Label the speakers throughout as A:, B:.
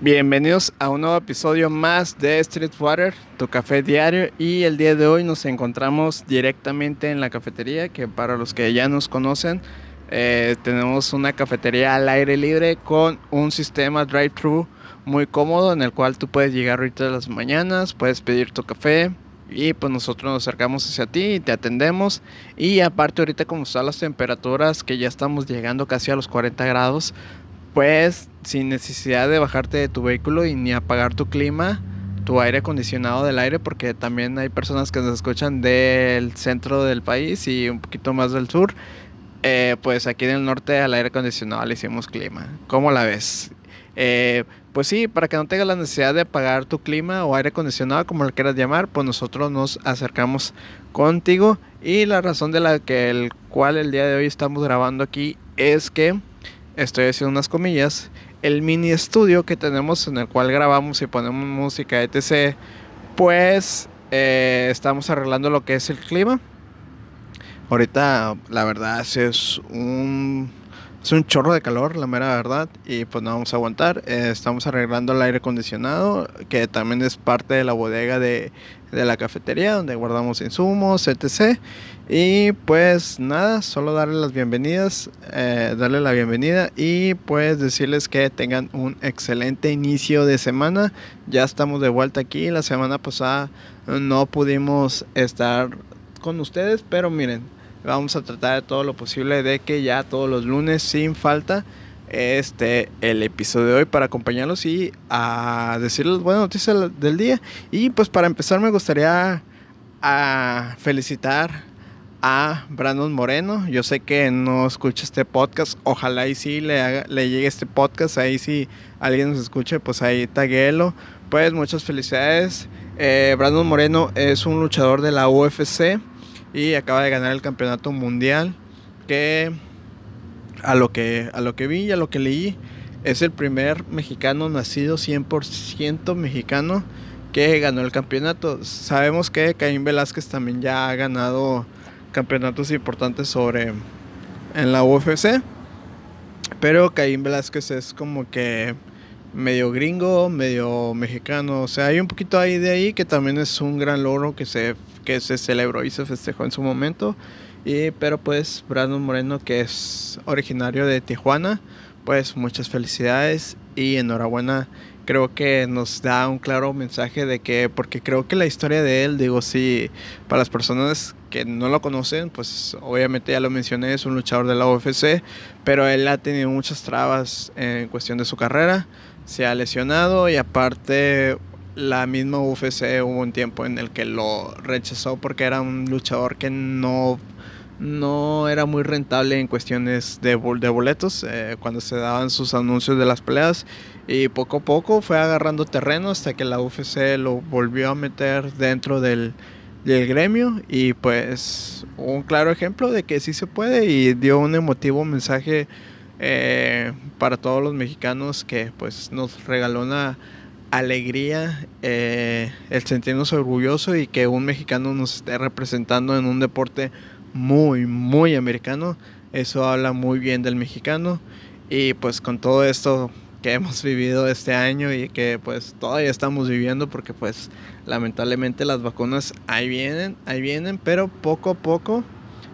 A: Bienvenidos a un nuevo episodio más de Street Water, tu café diario. Y el día de hoy nos encontramos directamente en la cafetería, que para los que ya nos conocen, eh, tenemos una cafetería al aire libre con un sistema drive-thru muy cómodo en el cual tú puedes llegar ahorita de las mañanas, puedes pedir tu café y pues nosotros nos acercamos hacia ti y te atendemos. Y aparte ahorita como están las temperaturas que ya estamos llegando casi a los 40 grados, pues sin necesidad de bajarte de tu vehículo y ni apagar tu clima, tu aire acondicionado del aire, porque también hay personas que nos escuchan del centro del país y un poquito más del sur. Eh, pues aquí en el norte al aire acondicionado le hicimos clima. ¿Cómo la ves? Eh, pues sí, para que no tengas la necesidad de apagar tu clima o aire acondicionado, como lo quieras llamar, pues nosotros nos acercamos contigo. Y la razón de la que el cual el día de hoy estamos grabando aquí es que estoy haciendo unas comillas, el mini estudio que tenemos en el cual grabamos y ponemos música, etc., pues eh, estamos arreglando lo que es el clima. Ahorita, la verdad, es un, es un chorro de calor, la mera verdad, y pues no vamos a aguantar. Eh, estamos arreglando el aire acondicionado, que también es parte de la bodega de, de la cafetería, donde guardamos insumos, etc. Y pues nada, solo darle las bienvenidas, eh, darle la bienvenida y pues decirles que tengan un excelente inicio de semana. Ya estamos de vuelta aquí. La semana pasada no pudimos estar con ustedes, pero miren, vamos a tratar de todo lo posible de que ya todos los lunes sin falta este el episodio de hoy para acompañarlos y a decirles buenas noticias del día y pues para empezar me gustaría a felicitar a Brandon Moreno. Yo sé que no escucha este podcast. Ojalá y sí le, le llegue este podcast. Ahí si alguien nos escuche, pues ahí taguelo. Pues muchas felicidades. Eh, Brandon Moreno es un luchador de la UFC y acaba de ganar el campeonato mundial. Que a lo que, a lo que vi y a lo que leí, es el primer mexicano nacido 100% mexicano que ganó el campeonato. Sabemos que Caín Velázquez también ya ha ganado campeonatos importantes sobre en la UFC. Pero Caín Velázquez es como que medio gringo, medio mexicano. O sea, hay un poquito ahí de ahí que también es un gran logro que se, que se celebró y se festejó en su momento. Y, pero pues Brandon Moreno, que es originario de Tijuana, pues muchas felicidades y enhorabuena creo que nos da un claro mensaje de que, porque creo que la historia de él, digo, sí, para las personas que no lo conocen, pues obviamente ya lo mencioné, es un luchador de la UFC, pero él ha tenido muchas trabas en cuestión de su carrera, se ha lesionado y aparte la misma UFC hubo un tiempo en el que lo rechazó porque era un luchador que no no era muy rentable en cuestiones de, de boletos eh, cuando se daban sus anuncios de las peleas. Y poco a poco fue agarrando terreno hasta que la UFC lo volvió a meter dentro del, gremio y pues un claro ejemplo de que sí se puede y dio un emotivo mensaje eh, para todos los mexicanos que pues nos regaló una alegría eh, el sentirnos orgullosos y que un mexicano nos esté representando en un deporte muy, muy americano. Eso habla muy bien del mexicano. Y pues con todo esto que hemos vivido este año y que pues todavía estamos viviendo porque pues lamentablemente las vacunas ahí vienen, ahí vienen, pero poco a poco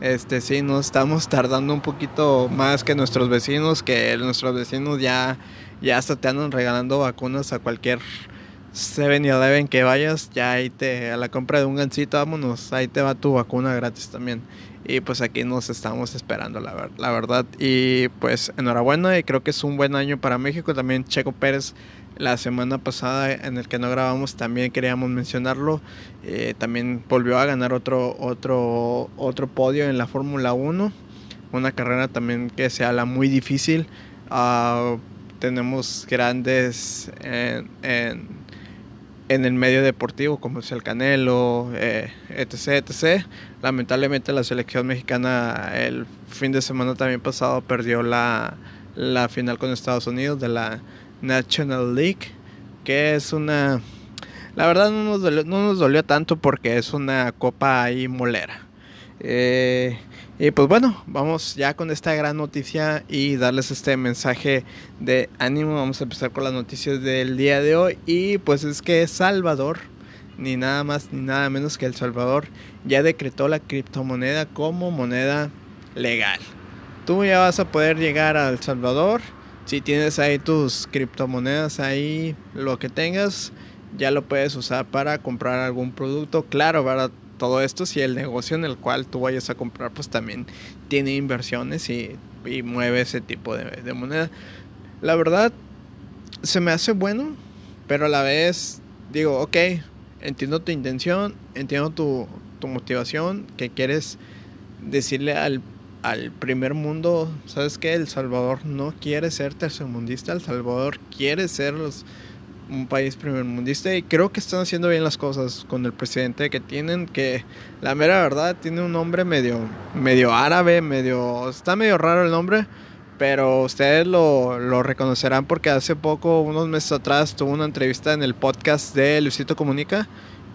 A: este sí nos estamos tardando un poquito más que nuestros vecinos, que nuestros vecinos ya ya hasta te regalando vacunas a cualquier 7-Eleven que vayas, ya ahí te, a la compra de un gancito, vámonos, ahí te va tu vacuna gratis también. Y pues aquí nos estamos esperando, la, verdad. Y pues enhorabuena, y creo que es un buen año para México. También Checo Pérez, la semana pasada en el que no grabamos, también queríamos mencionarlo. Eh, también volvió a ganar otro, otro, otro podio en la Fórmula 1. Una carrera también que se habla muy difícil. Uh, tenemos grandes en en el medio deportivo, como es el Canelo, eh, etc, etc. Lamentablemente la selección mexicana el fin de semana también pasado perdió la, la final con Estados Unidos de la National League, que es una... La verdad no nos, dolió, no nos dolió tanto porque es una copa ahí molera. Eh, y pues bueno, vamos ya con esta gran noticia y darles este mensaje de ánimo. Vamos a empezar con las noticias del día de hoy. Y pues es que Salvador, ni nada más ni nada menos que El Salvador, ya decretó la criptomoneda como moneda legal. Tú ya vas a poder llegar a El Salvador. Si tienes ahí tus criptomonedas, ahí lo que tengas, ya lo puedes usar para comprar algún producto. Claro, para todo esto si el negocio en el cual tú vayas a comprar pues también tiene inversiones y, mueve ese tipo de, moneda. La verdad se me hace bueno, pero a la vez digo, ok, entiendo tu intención, entiendo tu, motivación, que quieres decirle al, al primer mundo, ¿sabes qué? El Salvador no quiere ser tercermundista, El Salvador quiere ser los un país primermundista y creo que están haciendo bien las cosas con el presidente que tienen, que la mera verdad tiene un nombre medio, medio árabe, medio, está medio raro el nombre, pero ustedes lo, lo reconocerán porque hace poco, unos meses atrás, tuvo una entrevista en el podcast de Luisito Comunica,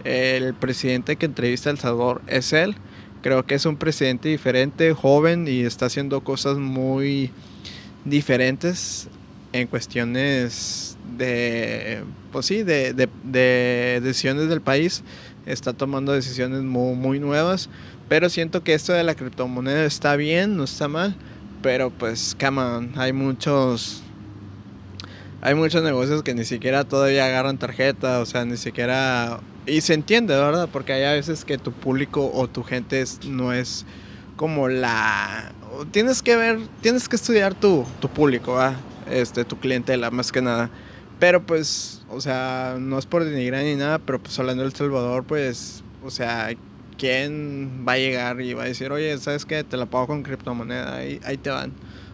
A: el presidente que entrevista a El Salvador es él, creo que es un presidente diferente, joven y está haciendo cosas muy diferentes en cuestiones de, pues sí, de, decisiones del país. Está tomando decisiones muy, muy nuevas. Pero siento que esto de la criptomoneda está bien, no está mal. Pero pues, come on, hay muchos... Hay muchos negocios que ni siquiera todavía agarran tarjeta, o sea, ni siquiera... Y se entiende, ¿verdad? Porque hay a veces que tu público o tu gente no es como la... Tienes que ver, tienes que estudiar tu, tu público, ¿verdad? Este, tu clientela, más que nada. Pero pues, o sea, no es por denigrar ni nada, pero pues hablando del Salvador, pues, o sea, ¿quién va a llegar y va a decir, oye, ¿sabes qué? Te la pago con criptomoneda, ahí, te van.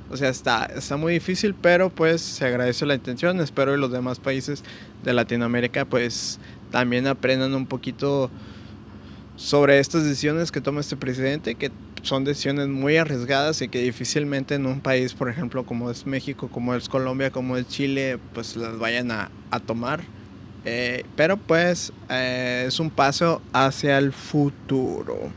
A: O sea, está, está muy difícil, pero pues se agradece la intención. Espero que los demás países de Latinoamérica pues también aprendan un poquito sobre estas decisiones que toma este presidente, que son decisiones muy arriesgadas y que difícilmente en un país, por ejemplo, como es México, como es Colombia, como es Chile, pues las vayan a, tomar. Eh, pero pues eh, es un paso hacia el futuro.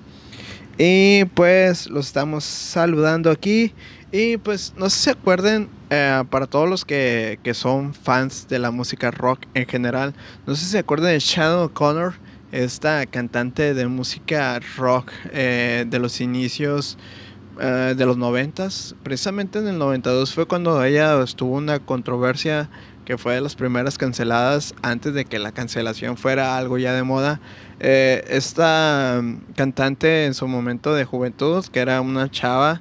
A: Y pues los estamos saludando aquí. Y pues no sé si se acuerden, eh, para todos los que, que, son fans de la música rock en general, no sé si se acuerdan de Shadow Connor esta cantante de música rock eh, de los inicios eh, de los noventas. Precisamente en el 92 fue cuando ella estuvo una controversia que fue de las primeras canceladas antes de que la cancelación fuera algo ya de moda. Eh, esta cantante en su momento de juventud, que era una chava,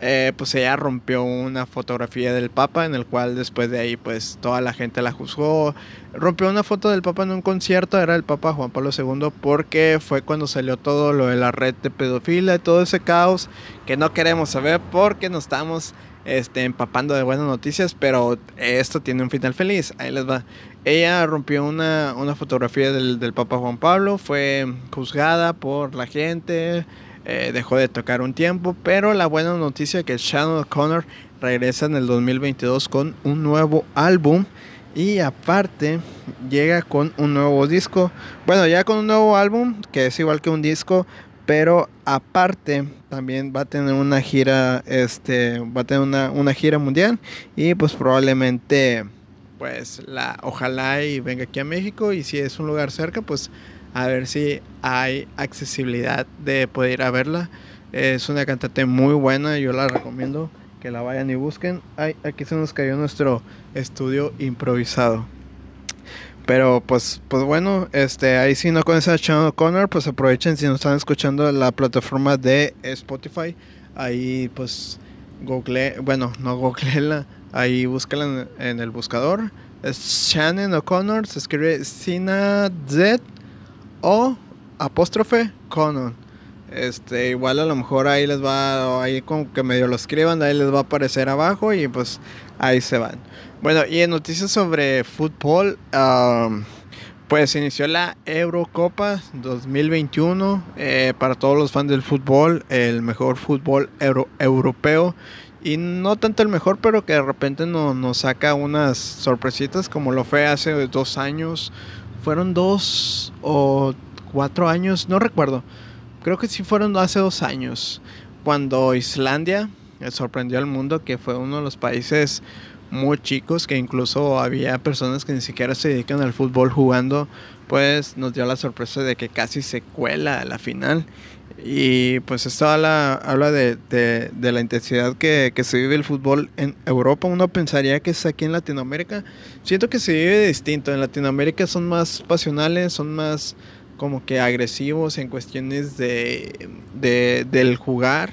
A: eh, pues ella rompió una fotografía del Papa en el cual después de ahí pues toda la gente la juzgó. Rompió una foto del Papa en un concierto, era el Papa Juan Pablo II porque fue cuando salió todo lo de la red de pedofilia y todo ese caos que no queremos saber porque nos estamos este, empapando de buenas noticias, pero esto tiene un final feliz, ahí les va. Ella rompió una, una fotografía del, del Papa Juan Pablo, fue juzgada por la gente, eh, dejó de tocar un tiempo, pero la buena noticia es que Shannon O'Connor regresa en el 2022 con un nuevo álbum y aparte llega con un nuevo disco. Bueno, ya con un nuevo álbum que es igual que un disco, pero aparte también va a tener una gira, este, va a tener una, una gira mundial y pues probablemente, pues la, ojalá y venga aquí a México y si es un lugar cerca, pues a ver si hay accesibilidad de poder ir a verla. Es una cantante muy buena, yo la recomiendo que la vayan y busquen. Ay, aquí se nos cayó nuestro estudio improvisado. Pero pues, pues bueno, este, ahí si no conocen a Channel Connor, pues aprovechen si nos están escuchando la plataforma de Spotify. Ahí pues google, bueno, no googleenla, ahí búsquenla en, el buscador. Shannon O'Connor, se escribe Sina Z o apóstrofe Conan. Este, igual a lo mejor ahí les va, ahí como que medio lo escriban, ahí les va a aparecer abajo y pues ahí se van. Bueno, y en noticias sobre fútbol, pues inició la Eurocopa 2021 eh, para todos los fans del fútbol, el mejor fútbol europeo. Y no tanto el mejor, pero que de repente nos saca unas sorpresitas como lo fue hace dos años fueron dos o cuatro años, no recuerdo. creo que sí fueron hace dos años, cuando Islandia sorprendió al mundo, que fue uno de los países muy chicos, que incluso había personas que ni siquiera se dedican al fútbol jugando, pues nos dio la sorpresa de que casi se cuela a la final. Y pues esto habla, habla de, de, la intensidad que, que, se vive el fútbol en Europa. Uno pensaría que es aquí en Latinoamérica. Siento que se vive distinto. En Latinoamérica son más pasionales, son más como que agresivos en cuestiones de, de del jugar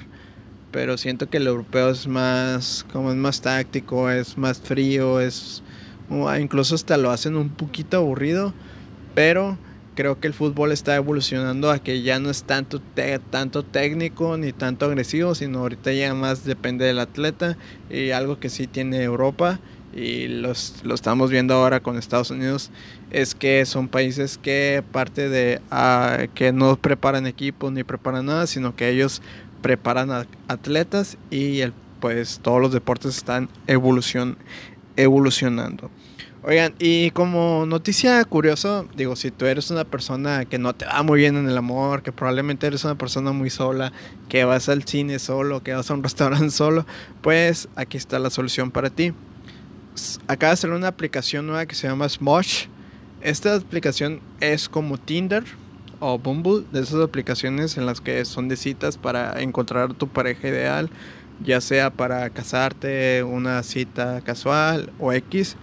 A: pero siento que el europeo es más como es más táctico, es más frío, es incluso hasta lo hacen un poquito aburrido, pero creo que el fútbol está evolucionando a que ya no es tanto tanto técnico ni tanto agresivo, sino ahorita ya más depende del atleta y algo que sí tiene Europa y los, lo estamos viendo ahora con Estados Unidos es que son países que parte de ah, que no preparan equipos ni preparan nada, sino que ellos preparan a atletas y el, pues todos los deportes están evolución, evolucionando. Oigan, y como noticia curiosa, digo, si tú eres una persona que no te va muy bien en el amor, que probablemente eres una persona muy sola, que vas al cine solo, que vas a un restaurante solo, pues aquí está la solución para ti. Acaba de salir una aplicación nueva que se llama Smosh. Esta aplicación es como Tinder, o Bumble, de esas aplicaciones en las que son de citas para encontrar tu pareja ideal, ya sea para casarte, una cita casual o X.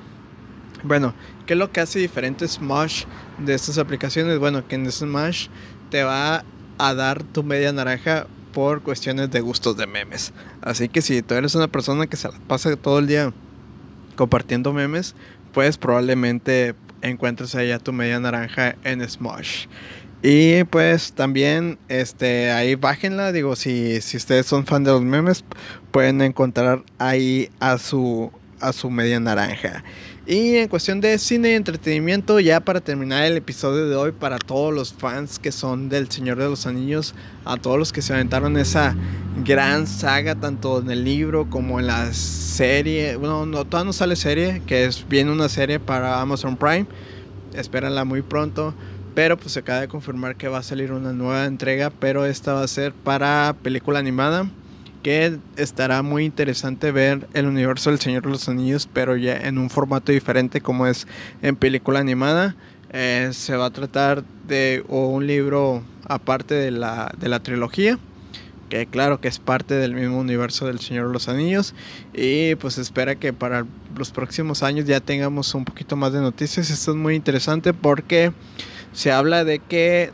A: Bueno, ¿qué es lo que hace diferente Smash de estas aplicaciones? Bueno, que en Smash te va a dar tu media naranja por cuestiones de gustos de memes. Así que si tú eres una persona que se pasa todo el día compartiendo memes, pues probablemente encuentres allá tu media naranja en Smash. Y pues también este ahí bájenla, digo, si, si ustedes son fan de los memes, pueden encontrar ahí a su a su media naranja. Y en cuestión de cine y entretenimiento, ya para terminar el episodio de hoy, para todos los fans que son del Señor de los Anillos, a todos los que se aventaron esa gran saga, tanto en el libro como en la serie, bueno, no, todavía no sale serie, que es bien una serie para Amazon Prime, espérenla muy pronto. Pero pues se acaba de confirmar que va a salir una nueva entrega, pero esta va a ser para película animada. Que estará muy interesante ver el universo del Señor de los Anillos, pero ya en un formato diferente como es en película animada. Eh, se va a tratar de un libro aparte de la, de la trilogía que claro que es parte del mismo universo del Señor de los Anillos y pues espera que para los próximos años ya tengamos un poquito más de noticias. Esto es muy interesante porque se habla de que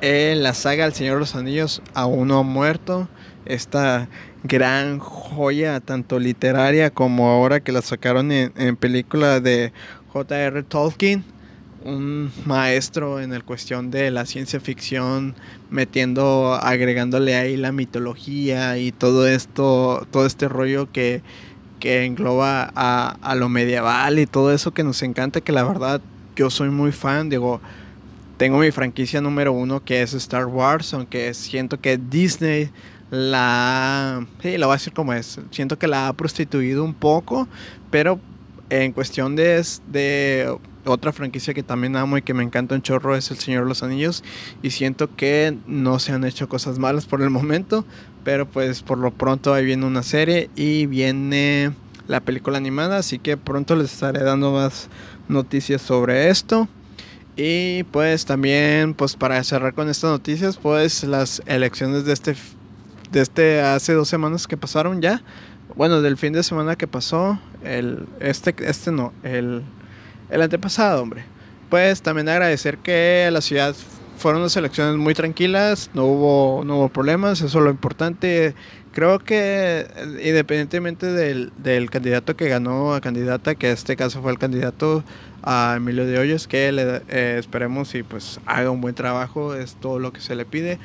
A: en la saga El Señor de los Anillos aún no ha muerto. Esta gran joya, tanto literaria como ahora que la sacaron en, película de J.R. Tolkien, un maestro en el cuestión de la ciencia ficción, metiendo, agregándole ahí la mitología y todo esto, todo este rollo que, que engloba a, a lo medieval y todo eso que nos encanta, que la verdad yo soy muy fan, digo, tengo mi franquicia número uno que es Star Wars, aunque siento que Disney la... Sí, lo voy a decir como es. Siento que la ha prostituido un poco, pero en cuestión de, de otra franquicia que también amo y que me encanta un chorro es El Señor de los Anillos. Y siento que no se han hecho cosas malas por el momento, pero pues por lo pronto ahí viene una serie y viene la película animada, así que pronto les estaré dando más noticias sobre esto. Y pues también, pues para cerrar con estas noticias, pues las elecciones de este, de este hace dos semanas que pasaron ya. Bueno, del fin de semana que pasó, el, este, este no, el, el antepasado, hombre. Pues también agradecer que la ciudad fueron unas elecciones muy tranquilas, no hubo, no hubo problemas, eso es lo importante. Creo que independientemente del, del candidato que ganó a candidata, que en este caso fue el candidato a Emilio de Hoyos, que le, eh, esperemos y pues haga un buen trabajo, es todo lo que se le pide.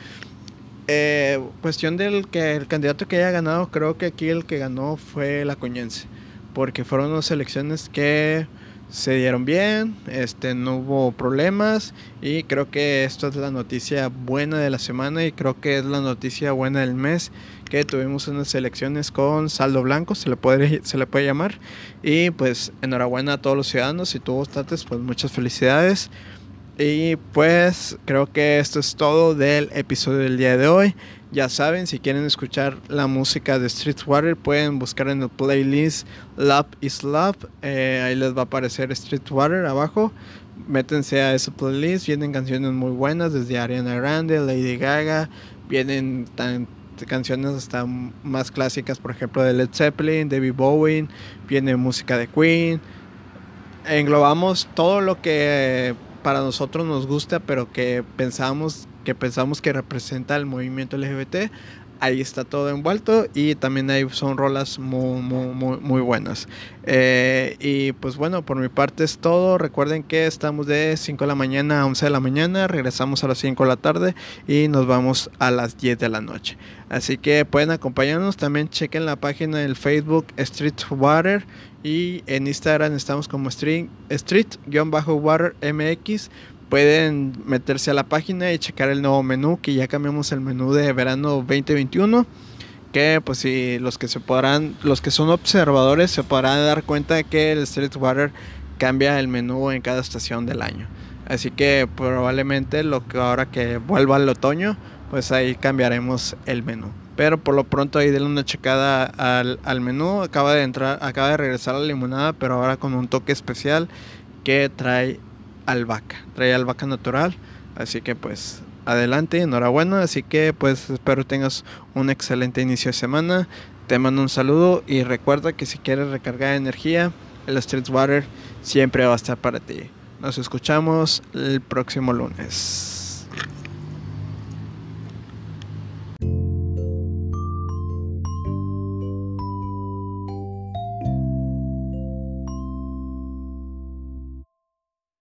A: Eh, cuestión del que el candidato que haya ganado, creo que aquí el que ganó fue la Coñense, porque fueron unas elecciones que se dieron bien, este, no hubo problemas y creo que esto es la noticia buena de la semana y creo que es la noticia buena del mes que tuvimos unas elecciones con saldo blanco, se le puede, se le puede llamar. Y pues enhorabuena a todos los ciudadanos, si tú votaste pues muchas felicidades Y pues creo que esto es todo del episodio del día de hoy. Ya saben, si quieren escuchar la música de Streetwater, pueden buscar en el playlist Love is Love. Eh, ahí les va a aparecer Streetwater abajo. Métense a ese playlist. Vienen canciones muy buenas desde Ariana Grande, Lady Gaga. Vienen canciones hasta más clásicas, por ejemplo, de Led Zeppelin, David Bowie. Viene música de Queen. Englobamos todo lo que para nosotros nos gusta, pero que pensamos que pensamos que representa el movimiento LGBT. Ahí está todo envuelto y también ahí son rolas muy, muy, muy, buenas. Eh, y pues bueno, por mi parte es todo. Recuerden que estamos de 5 de la mañana a 11 de la mañana. Regresamos a las 5 de la tarde y nos vamos a las 10 de la noche. Así que pueden acompañarnos. También chequen la página del Facebook Street Water y en Instagram estamos como Street-Water MX pueden meterse a la página y checar el nuevo menú, que ya cambiamos el menú de verano 2021. Que pues si los que se podrán, los que son observadores se podrán dar cuenta de que el Streetwater cambia el menú en cada estación del año. Así que probablemente lo que ahora que vuelva al otoño, pues ahí cambiaremos el menú. Pero por lo pronto ahí denle una checada al, al menú. Acaba de entrar, acaba de regresar la limonada, pero ahora con un toque especial que trae albahaca, trae albahaca natural, así que pues adelante, enhorabuena, así que pues espero tengas un excelente inicio de semana, te mando un saludo y recuerda que si quieres recargar energía, el Street Water siempre va a estar para ti. Nos escuchamos el próximo lunes.